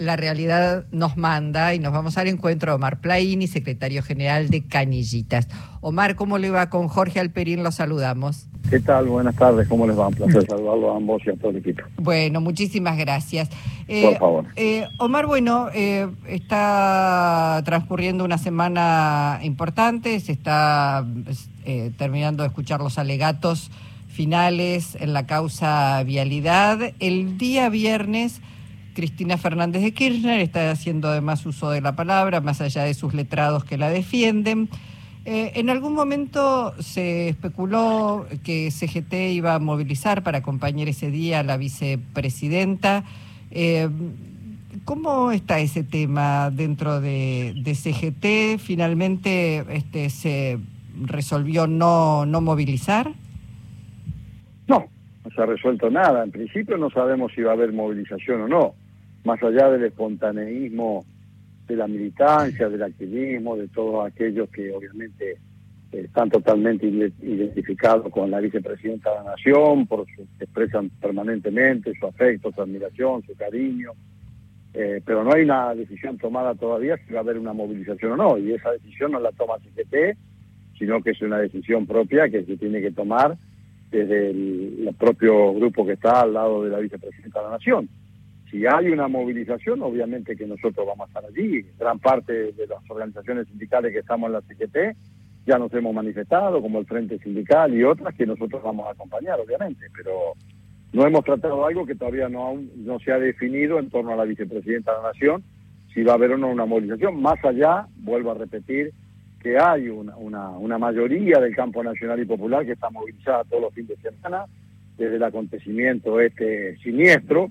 La realidad nos manda y nos vamos al encuentro de Omar Plaini, secretario general de Canillitas. Omar, ¿cómo le va con Jorge Alperín? Lo saludamos. ¿Qué tal? Buenas tardes, ¿cómo les va? Un placer saludarlo a ambos y a todo el equipo. Bueno, muchísimas gracias. Eh, Por favor. Eh, Omar, bueno, eh, está transcurriendo una semana importante, se está terminando de escuchar los alegatos finales en la causa vialidad. El día viernes Cristina Fernández de Kirchner está haciendo además uso de la palabra, más allá de sus letrados que la defienden. Eh, en algún momento se especuló que CGT iba a movilizar para acompañar ese día a la vicepresidenta. Eh, ¿Cómo está ese tema dentro de, CGT? ¿Finalmente este, se resolvió no, no movilizar? No, no se ha resuelto nada. En principio no sabemos si va a haber movilización o no más allá del espontaneísmo de la militancia, del activismo, de todos aquellos que obviamente están totalmente identificados con la vicepresidenta de la Nación, por su, expresan permanentemente su afecto, su admiración, su cariño, eh, pero no hay una decisión tomada todavía si va a haber una movilización o no, y esa decisión no la toma CGT, sino que es una decisión propia que se tiene que tomar desde el propio grupo que está al lado de la vicepresidenta de la Nación. Si hay una movilización, obviamente que nosotros vamos a estar allí. Gran parte de las organizaciones sindicales que estamos en la CGT ya nos hemos manifestado, como el Frente Sindical y otras, que nosotros vamos a acompañar, obviamente. Pero no hemos tratado algo que todavía no, no se ha definido en torno a la vicepresidenta de la Nación, si va a haber o no una movilización. Más allá, vuelvo a repetir, que hay una, una, una mayoría del campo nacional y popular que está movilizada todos los fines de semana desde el acontecimiento este siniestro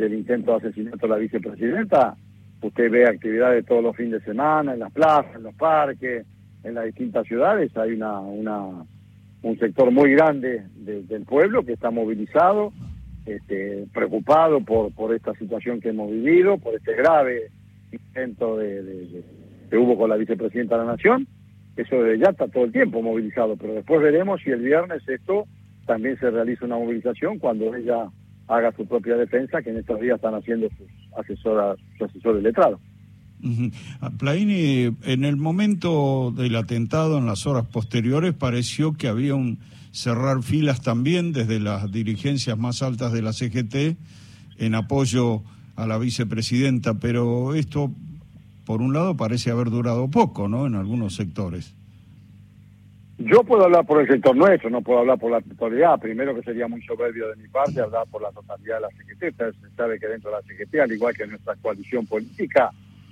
del intento de asesinato de la vicepresidenta, usted ve actividades todos los fines de semana, en las plazas, en los parques, en las distintas ciudades, hay una, una un sector muy grande del pueblo que está movilizado, este, preocupado por, por esta situación que hemos vivido, por este grave intento de, que hubo con la vicepresidenta de la Nación. Eso ya está todo el tiempo movilizado, pero después veremos si el viernes esto también se realiza una movilización cuando ella haga su propia defensa, que en estos días están haciendo sus asesoras, sus asesores letrados. Ah, Plaini, en el momento del atentado, en las horas posteriores, pareció que había un cerrar filas también desde las dirigencias más altas de la CGT en apoyo a la vicepresidenta, pero esto, por un lado, parece haber durado poco, ¿no? En algunos sectores. Yo puedo hablar por el sector nuestro, no puedo hablar por la totalidad. Primero que sería muy soberbio de mi parte hablar por la totalidad de la CGT. Se sabe que dentro de la CGT, al igual que nuestra coalición política,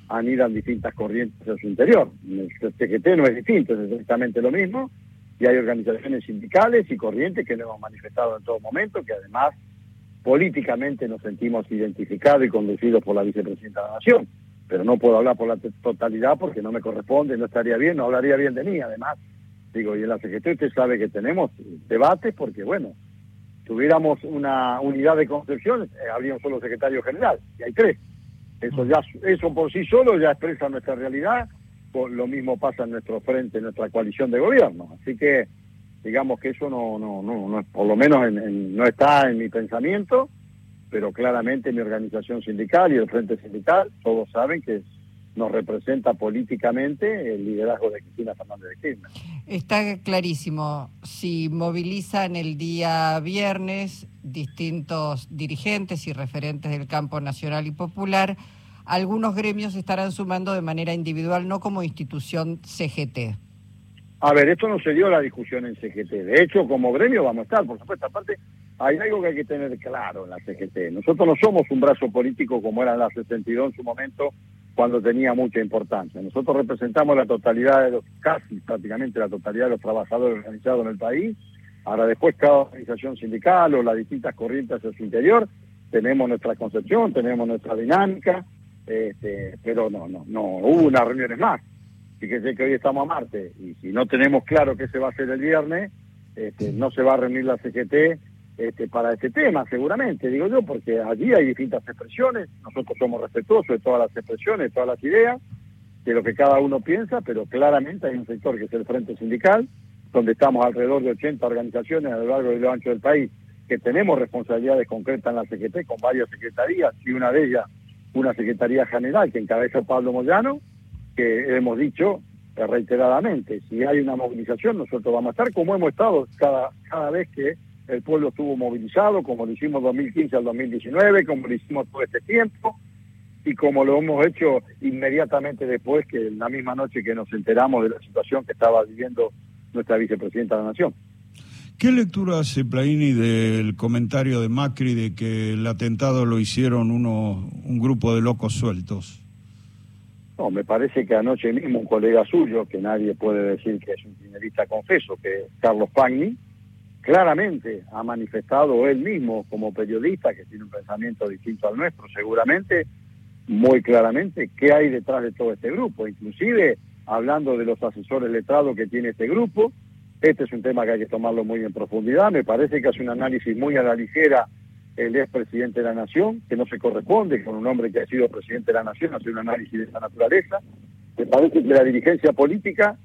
anidan distintas corrientes en su interior. El CGT no es distinto, es exactamente lo mismo. Y hay organizaciones sindicales y corrientes que nos hemos manifestado en todo momento, que además políticamente nos sentimos identificados y conducidos por la vicepresidenta de la Nación. Pero no puedo hablar por la totalidad porque no me corresponde, no estaría bien, no hablaría bien de mí, además Y en la Secretaría usted sabe que tenemos debates porque, bueno, tuviéramos una unidad de concepción, eh, habría un solo secretario general, y hay tres. Eso ya eso por sí solo ya expresa nuestra realidad, lo mismo pasa en nuestro frente, en nuestra coalición de gobierno. Así que digamos que eso no, no, no, por lo menos no está en mi pensamiento, pero claramente mi organización sindical y el frente sindical, todos saben que nos representa políticamente el liderazgo de Cristina Fernández de Kirchner. Está clarísimo. Si movilizan el día viernes distintos dirigentes y referentes del campo nacional y popular, algunos gremios estarán sumando de manera individual, no como institución CGT. A ver, esto no se dio la discusión en CGT. De hecho, como gremio vamos a estar, por supuesto. Aparte, hay algo que hay que tener claro en la CGT. Nosotros no somos un brazo político como era la 62 en su momento, cuando tenía mucha importancia. Nosotros representamos la totalidad de los, casi prácticamente la totalidad de los trabajadores organizados en el país. Ahora después cada organización sindical o las distintas corrientes hacia su interior, tenemos nuestra concepción, tenemos nuestra dinámica, este, pero no, no, no hubo unas reuniones más. Fíjense que hoy estamos a martes y si no tenemos claro qué se va a hacer el viernes, este, no se va a reunir la CGT este, para este tema, seguramente, digo yo, porque allí hay distintas expresiones, nosotros somos respetuosos de todas las expresiones, de todas las ideas, de lo que cada uno piensa, pero claramente hay un sector que es el Frente Sindical, donde estamos alrededor de 80 organizaciones a lo largo y lo ancho del país, que tenemos responsabilidades concretas en la CGT con varias secretarías y una de ellas una Secretaría General que encabeza Pablo Moyano, que hemos dicho reiteradamente, si hay una movilización nosotros vamos a estar como hemos estado cada, cada vez que el pueblo estuvo movilizado, como lo hicimos 2015 al 2019, como lo hicimos todo este tiempo y como lo hemos hecho inmediatamente después que la misma noche que nos enteramos de la situación que estaba viviendo nuestra vicepresidenta de la Nación. ¿Qué lectura hace Plaini del comentario de Macri de que el atentado lo hicieron uno, un grupo de locos sueltos? No, me parece que anoche mismo un colega suyo, que nadie puede decir que es un dinerista confeso, que es Carlos Pagni, claramente ha manifestado él mismo como periodista, que tiene un pensamiento distinto al nuestro, seguramente, muy claramente, qué hay detrás de todo este grupo, inclusive hablando de los asesores letrados que tiene este grupo. Este es un tema que hay que tomarlo muy en profundidad. Me parece que hace un análisis muy a la ligera el ex presidente de la Nación, que no se corresponde con un hombre que ha sido presidente de la Nación, hacer un análisis de esa naturaleza. Me parece que la dirigencia política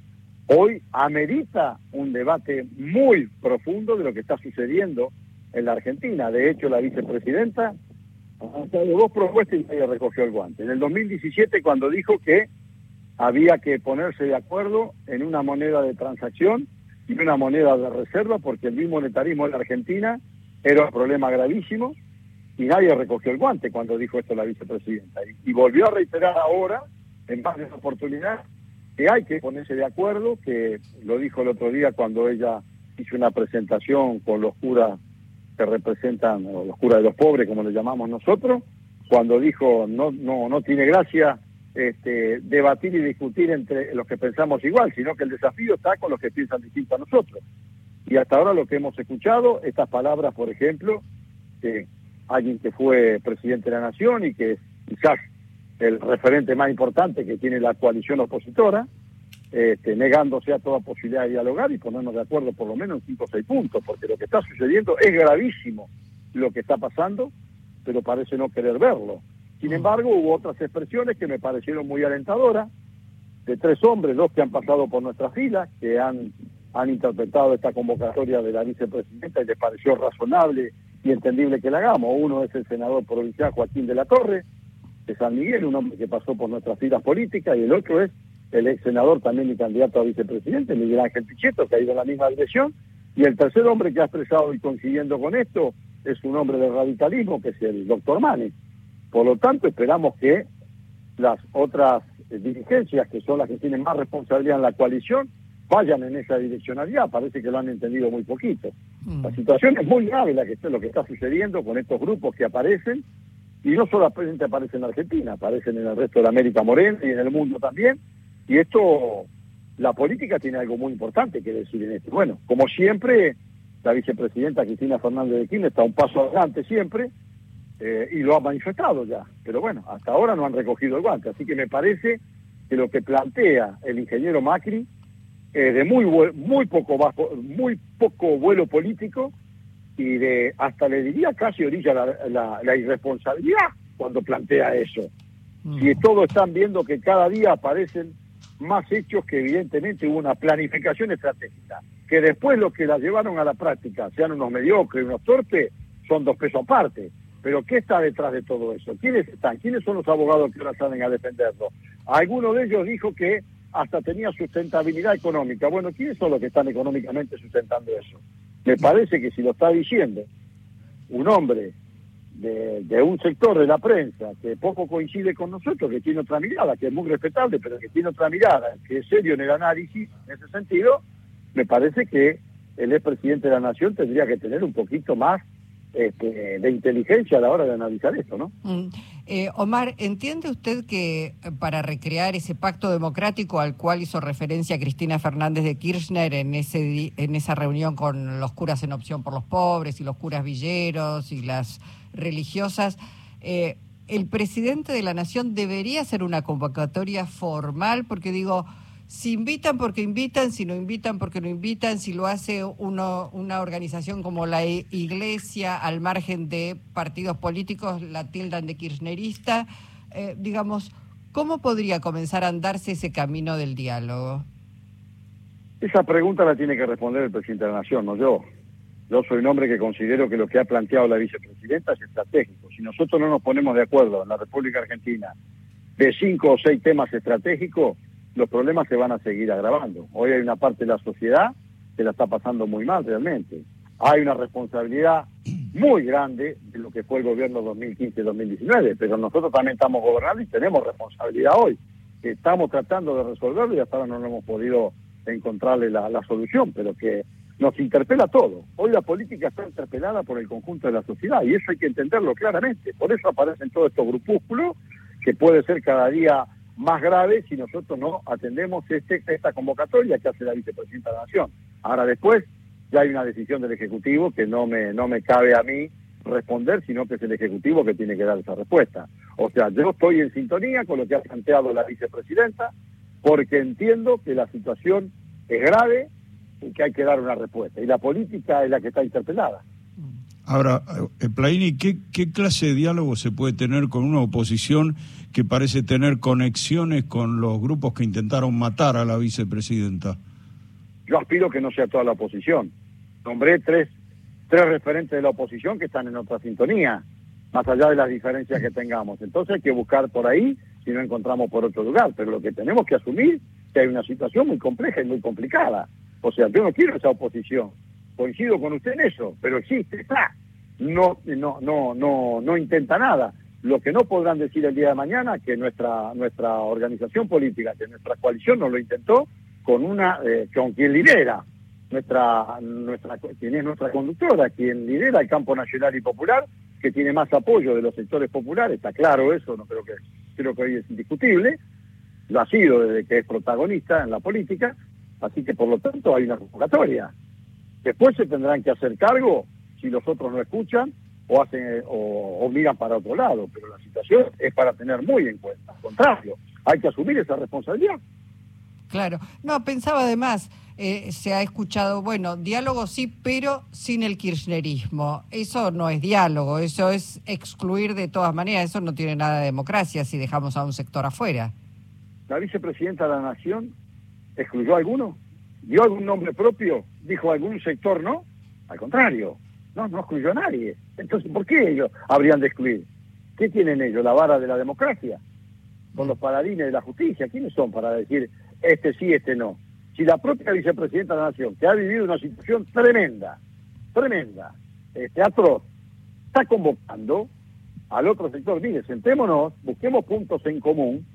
hoy amerita un debate muy profundo de lo que está sucediendo en la Argentina. De hecho, la vicepresidenta ha dado dos propuestas y ella recogió el guante. En el 2017, cuando dijo que había que ponerse de acuerdo en una moneda de transacción y una moneda de reserva, porque el mismo monetarismo en la Argentina era un problema gravísimo y nadie recogió el guante cuando dijo esto la vicepresidenta. Y, volvió a reiterar ahora, en más de esa oportunidad, que hay que ponerse de acuerdo, que lo dijo el otro día cuando ella hizo una presentación con los curas que representan, o los curas de los pobres, como le llamamos nosotros, cuando dijo no, no, no tiene gracia este, debatir y discutir entre los que pensamos igual, sino que el desafío está con los que piensan distinto a nosotros. Y hasta ahora lo que hemos escuchado, estas palabras, por ejemplo, de alguien que fue presidente de la Nación y que quizás el referente más importante que tiene la coalición opositora, este, negándose a toda posibilidad de dialogar y ponernos de acuerdo por lo menos en cinco o seis puntos, porque lo que está sucediendo es gravísimo lo que está pasando, pero parece no querer verlo. Sin mm. embargo, hubo otras expresiones que me parecieron muy alentadoras, de tres hombres, dos que han pasado por nuestra fila, que han han interpretado esta convocatoria de la vicepresidenta y les pareció razonable y entendible que la hagamos. Uno es el senador provincial Joaquín de la Torre, de San Miguel, un hombre que pasó por nuestras filas políticas, y el otro es el ex senador también y candidato a vicepresidente, Miguel Ángel Pichetto, que ha ido en la misma dirección. Y el tercer hombre que ha expresado y coincidiendo con esto es un hombre del radicalismo, que es el doctor Mani. Por lo tanto, esperamos que las otras dirigencias, que son las que tienen más responsabilidad en la coalición, vayan en esa direccionalidad, parece que lo han entendido muy poquito. La mm. situación es muy grave la que lo que está sucediendo con estos grupos que aparecen, y no solamente aparecen en Argentina, aparecen en el resto de la América Morena y en el mundo también, y esto, la política tiene algo muy importante que decir en esto. Bueno, como siempre, la vicepresidenta Cristina Fernández de Kirchner está un paso adelante siempre, eh, y lo ha manifestado ya, pero bueno, hasta ahora no han recogido el guante, así que me parece que lo que plantea el ingeniero Macri eh, de muy muy poco bajo, muy poco vuelo político y de hasta le diría casi orilla la, la, irresponsabilidad cuando plantea eso. Mm. Y todos están viendo que cada día aparecen más hechos que evidentemente hubo una planificación estratégica, que después los que la llevaron a la práctica, sean unos mediocres, unos torpes, son dos pesos aparte. Pero ¿qué está detrás de todo eso? ¿Quiénes están? ¿Quiénes son los abogados que ahora salen a defenderlo? Alguno de ellos dijo que hasta tenía sustentabilidad económica. Bueno, ¿quiénes son los que están económicamente sustentando eso? Me parece que si lo está diciendo un hombre de, un sector de la prensa que poco coincide con nosotros, que tiene otra mirada, que es muy respetable, pero que tiene otra mirada, que es serio en el análisis, en ese sentido, me parece que el expresidente de la Nación tendría que tener un poquito más este, de inteligencia a la hora de analizar esto, ¿no? Mm. Eh, Omar, ¿entiende usted que eh, para recrear ese pacto democrático al cual hizo referencia Cristina Fernández de Kirchner en, ese, en esa reunión con los curas en opción por los pobres y los curas villeros y las religiosas, eh, el presidente de la Nación debería hacer una convocatoria formal? Porque digo, si invitan porque invitan, si no invitan porque no invitan, si lo hace uno, una organización como la Iglesia al margen de partidos políticos, la tildan de kirchnerista, eh, digamos, ¿cómo podría comenzar a andarse ese camino del diálogo? Esa pregunta la tiene que responder el presidente de la Nación, no yo. Yo soy un hombre que considero que lo que ha planteado la vicepresidenta es estratégico. Si nosotros no nos ponemos de acuerdo en la República Argentina de cinco o seis temas estratégicos, los problemas se van a seguir agravando. Hoy hay una parte de la sociedad que la está pasando muy mal realmente. Hay una responsabilidad muy grande de lo que fue el gobierno 2015-2019, pero nosotros también estamos gobernando y tenemos responsabilidad hoy. Estamos tratando de resolverlo y hasta ahora no hemos podido encontrarle la, la solución, pero que nos interpela todo. Hoy la política está interpelada por el conjunto de la sociedad y eso hay que entenderlo claramente. Por eso aparecen todos estos grupúsculos que puede ser cada día más grave si nosotros no atendemos este, esta convocatoria que hace la vicepresidenta de la Nación. Ahora después ya hay una decisión del Ejecutivo que no me, no me cabe a mí responder, sino que es el Ejecutivo que tiene que dar esa respuesta. O sea, yo estoy en sintonía con lo que ha planteado la vicepresidenta, porque entiendo que la situación es grave y que hay que dar una respuesta. Y la política es la que está interpelada. Ahora, eh, Plaini, ¿qué, ¿qué clase de diálogo se puede tener con una oposición que parece tener conexiones con los grupos que intentaron matar a la vicepresidenta? Yo aspiro que no sea toda la oposición. Nombré tres, tres referentes de la oposición que están en otra sintonía, más allá de las diferencias que tengamos. Entonces hay que buscar por ahí si no encontramos por otro lugar. Pero lo que tenemos que asumir es que hay una situación muy compleja y muy complicada. O sea, yo no quiero esa oposición coincido con usted en eso, pero existe, está. No, no, no, no, no intenta nada. Lo que no podrán decir el día de mañana que nuestra nuestra organización política, que nuestra coalición no lo intentó con una eh, con quien lidera nuestra nuestra quien es nuestra conductora, quien lidera el campo nacional y popular, que tiene más apoyo de los sectores populares, está claro eso, no creo que creo que hoy es indiscutible, lo ha sido desde que es protagonista en la política, así que por lo tanto hay una convocatoria. Después se tendrán que hacer cargo si los otros no escuchan o hacen o, miran para otro lado, pero la situación es para tener muy en cuenta. Al contrario, hay que asumir esa responsabilidad. Claro, no, pensaba además, eh, se ha escuchado, bueno, diálogo sí, pero sin el kirchnerismo. Eso no es diálogo, eso es excluir de todas maneras, eso no tiene nada de democracia si dejamos a un sector afuera. ¿La vicepresidenta de la Nación excluyó a alguno? ¿Dio algún nombre propio? ¿Dijo algún sector no? Al contrario, no, no excluyó a nadie. Entonces, ¿por qué ellos habrían de excluir? ¿Qué tienen ellos? ¿La vara de la democracia? ¿Con los paladines de la justicia? ¿Quiénes son para decir este sí, este no? Si la propia vicepresidenta de la Nación, que ha vivido una situación tremenda, tremenda, este, atroz, está convocando al otro sector, mire, sentémonos, busquemos puntos en común,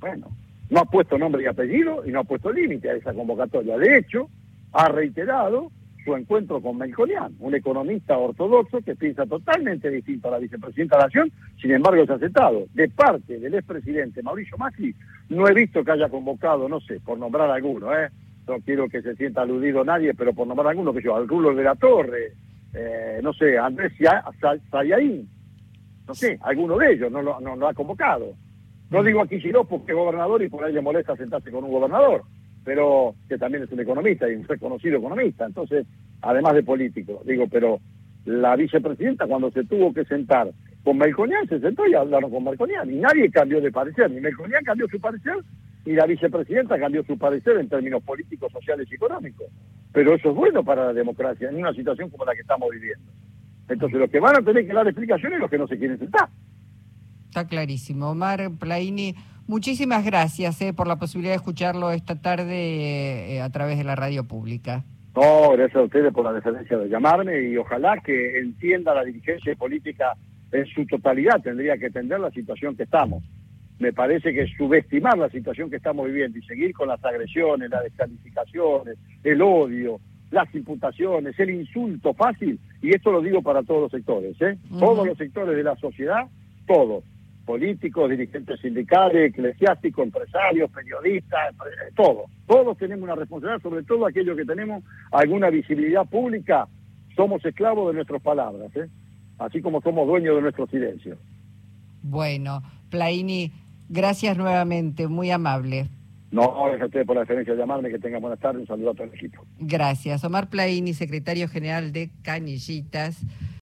bueno, no ha puesto nombre y apellido y no ha puesto límite a esa convocatoria. De hecho, ha reiterado su encuentro con Melconian, un economista ortodoxo que piensa totalmente distinto a la vicepresidenta de la Nación, sin embargo es aceptado. De parte del expresidente Mauricio Macri, no he visto que haya convocado, no sé, por nombrar alguno, ¿eh? no quiero que se sienta aludido nadie, pero por nombrar alguno, que yo, al Rulo de la Torre, eh, no sé, Andrés Sayaín, no sé, alguno de ellos no lo, ha convocado. No digo aquí no porque es gobernador y por ahí le molesta sentarse con un gobernador, pero que también es un economista y un reconocido economista, entonces, además de político, digo, pero la vicepresidenta cuando se tuvo que sentar con Melconian se sentó y hablaron con Melconian y nadie cambió de parecer, ni Melconian cambió su parecer y la vicepresidenta cambió su parecer en términos políticos, sociales y económicos. Pero eso es bueno para la democracia en una situación como la que estamos viviendo. Entonces los que van a tener que dar explicaciones son los que no se quieren sentar. Está clarísimo. Omar Plaini, muchísimas gracias eh, por la posibilidad de escucharlo esta tarde eh, a través de la radio pública. No, gracias a ustedes por la deferencia de llamarme y ojalá que entienda la dirigencia política en su totalidad, tendría que entender la situación que estamos. Me parece que subestimar la situación que estamos viviendo y seguir con las agresiones, las descalificaciones, el odio, las imputaciones, el insulto fácil, y esto lo digo para todos los sectores, ¿eh? todos los sectores de la sociedad, todos políticos, dirigentes sindicales, eclesiásticos, empresarios, periodistas, todos. Todos tenemos una responsabilidad, sobre todo aquellos que tenemos alguna visibilidad pública, somos esclavos de nuestras palabras, ¿eh? así como somos dueños de nuestro silencio. Bueno, Plaini, gracias nuevamente, muy amable. No, gracias a ustedes por la deferencia de llamarme, que tengan buenas tardes, un saludo a todo el equipo. Gracias. Omar Plaini, secretario general de Canillitas.